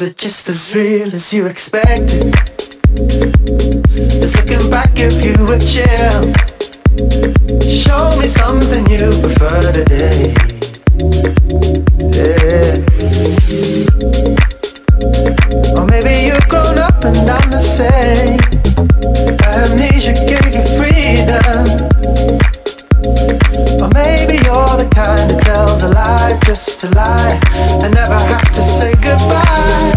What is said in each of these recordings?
just as real as you expected. Just looking back if you were chill. Show me something you prefer today. Yeah. Or maybe you've grown up and I'm the same. Amnesia gave you freedom. Or maybe you're the kind that a lie just to lie and never have to say goodbye.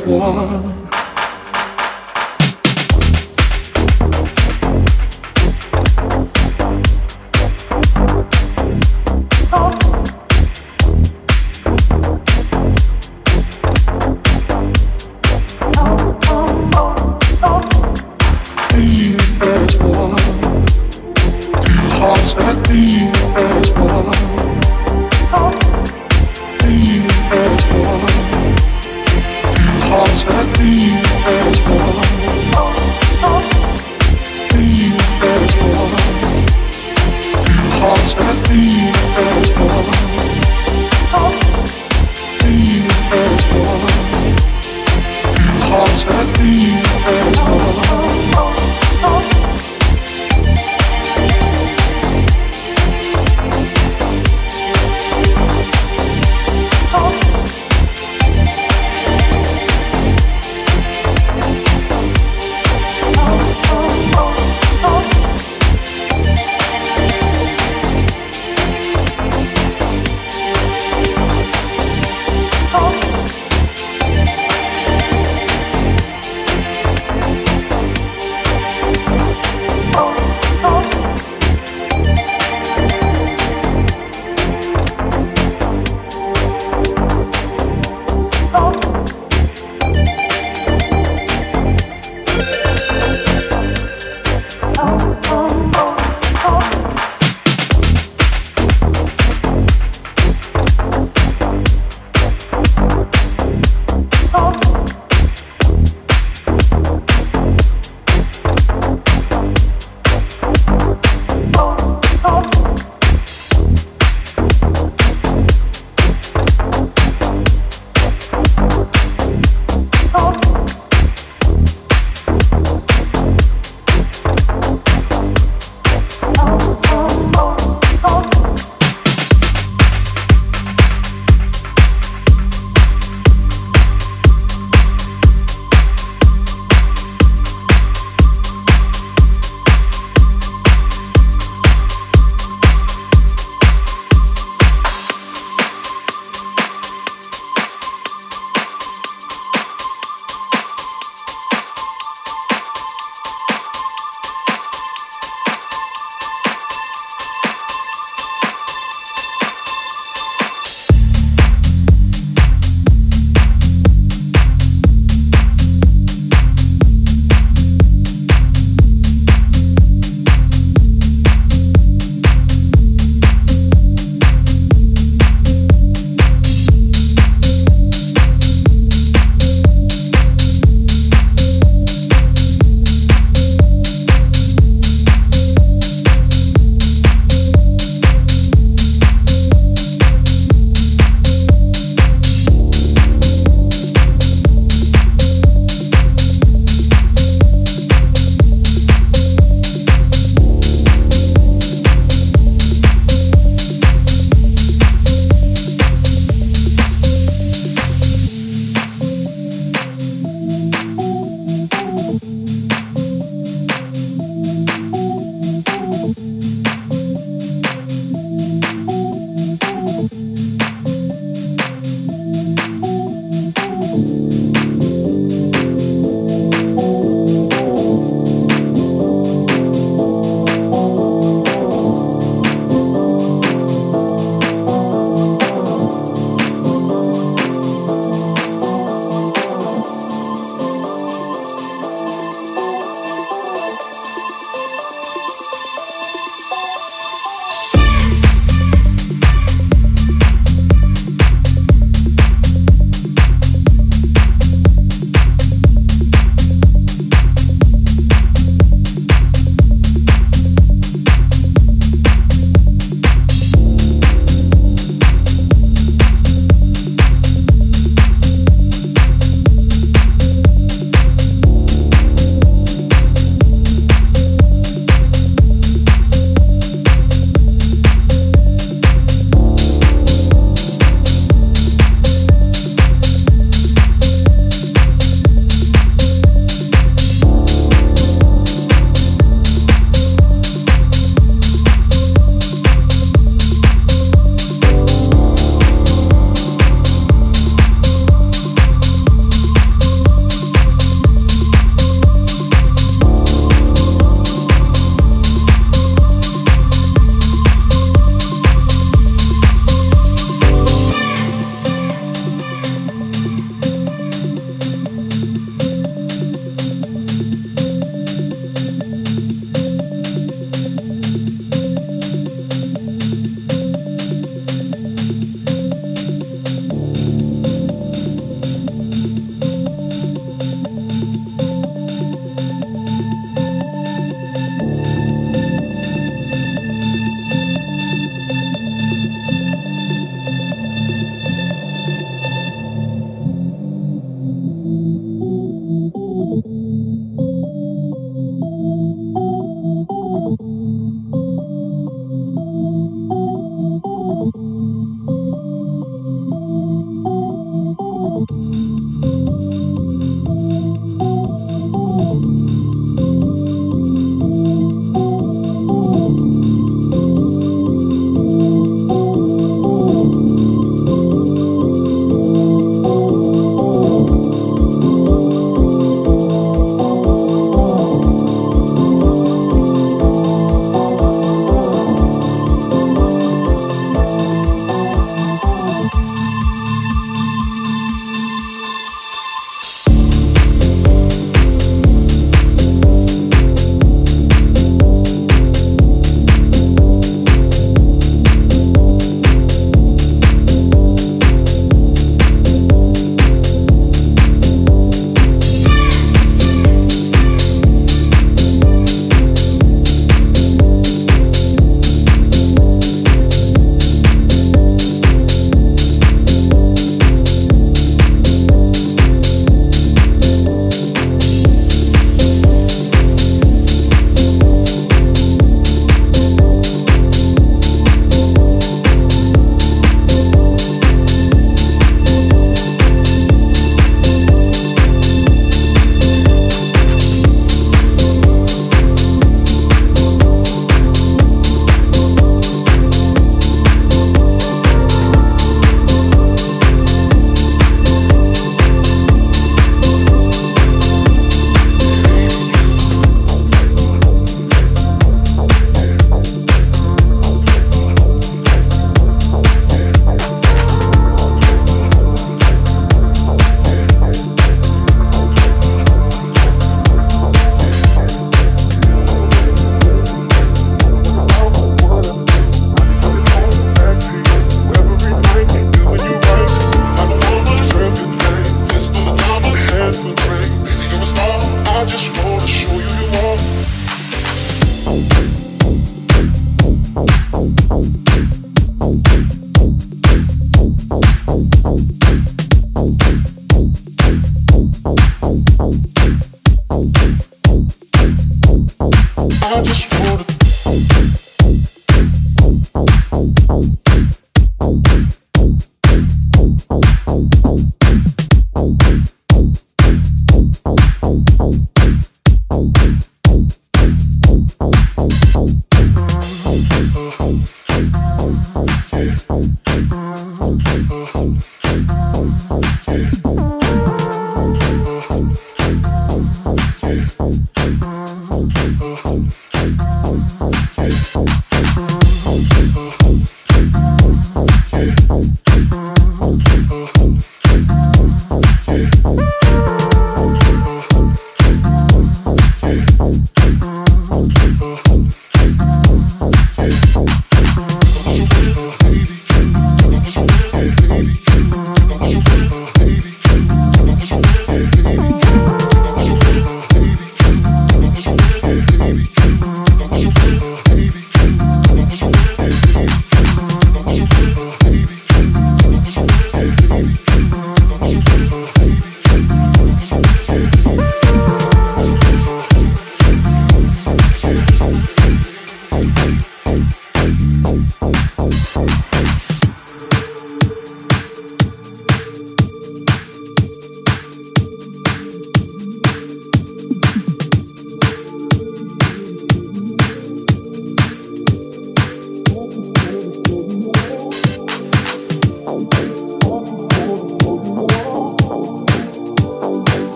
That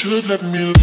should let me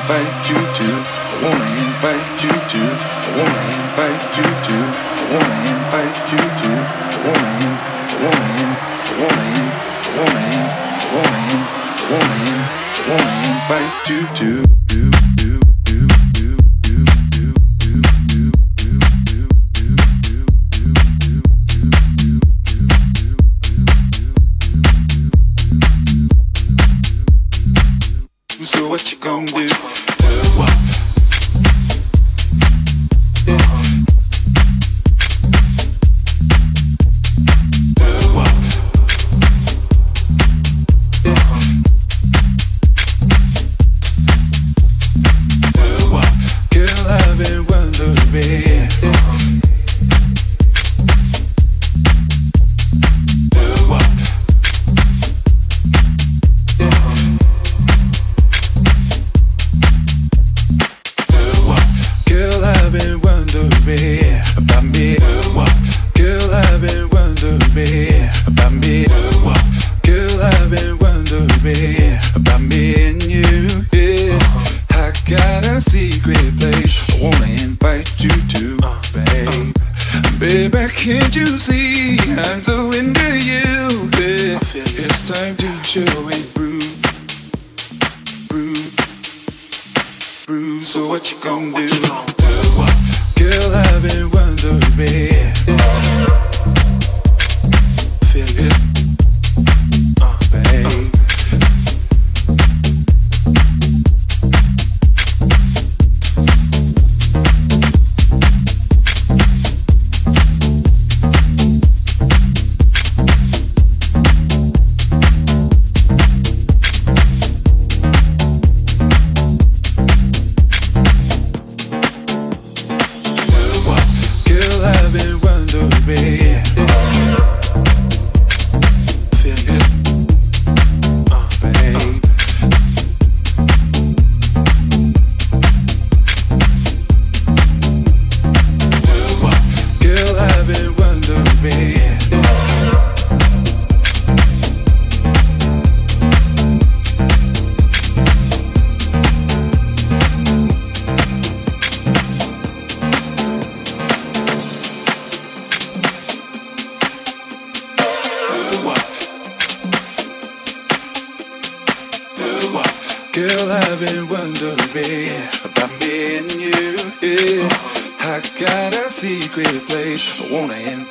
invite you to, I wanna invite you to, I wanna invite you to, I wanna invite you to, I wanna in, I wanna in, I wanna in, I wanna in, I wanna in, I wanna in, I wanna invite you to.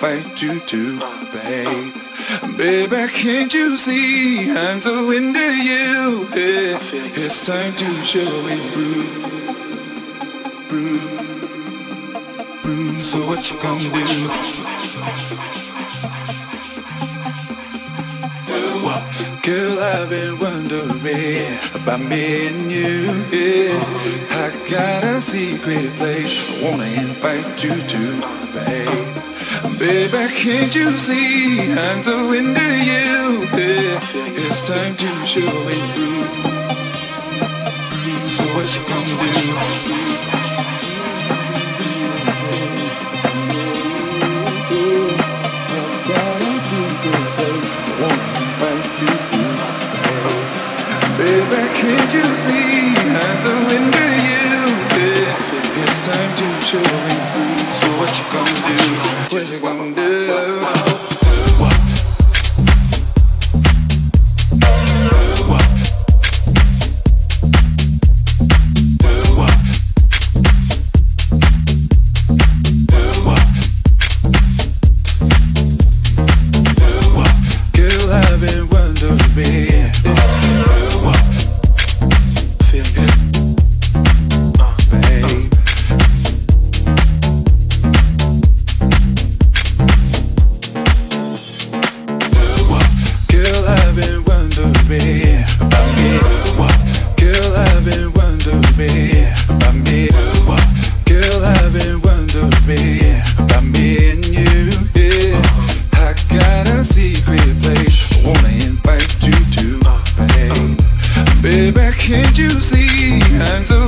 invite you to, babe. Baby, can't you see I'm so into you? Yeah. It's time to show it, brew, brew, brew. So what you gonna do? Girl, I've been wondering about me and you. Yeah. I got a secret place I wanna invite you to, babe. Baby, can't you see I'm the so into you? Yeah, it's time to show me you. So what you gonna do? Baby, can't you see I'm the wind you? Yeah. It's time to show me. So what you gonna do? what you? to see. And to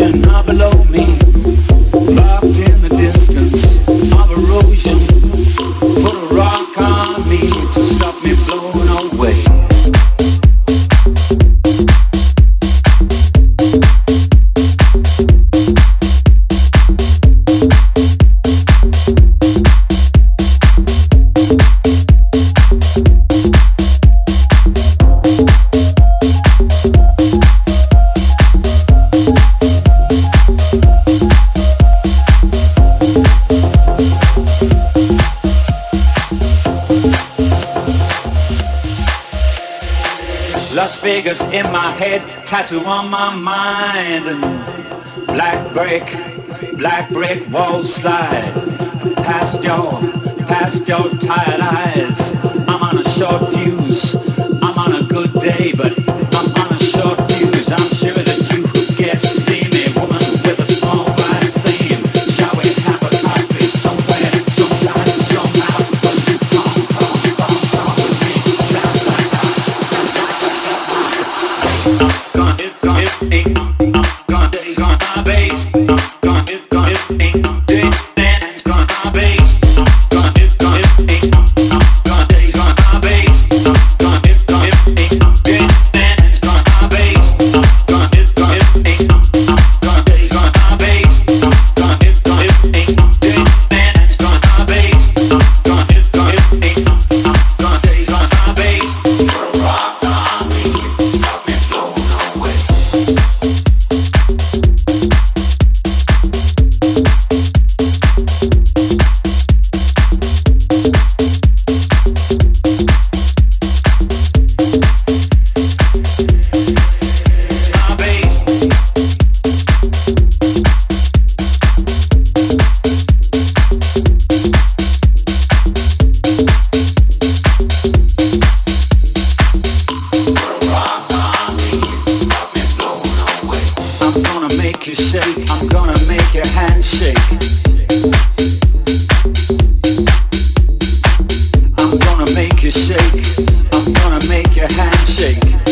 Attention. tattoo on my mind and black brick, black brick walls slide past your, past your tired eyes. make you shake. I'm gonna make your hand shake.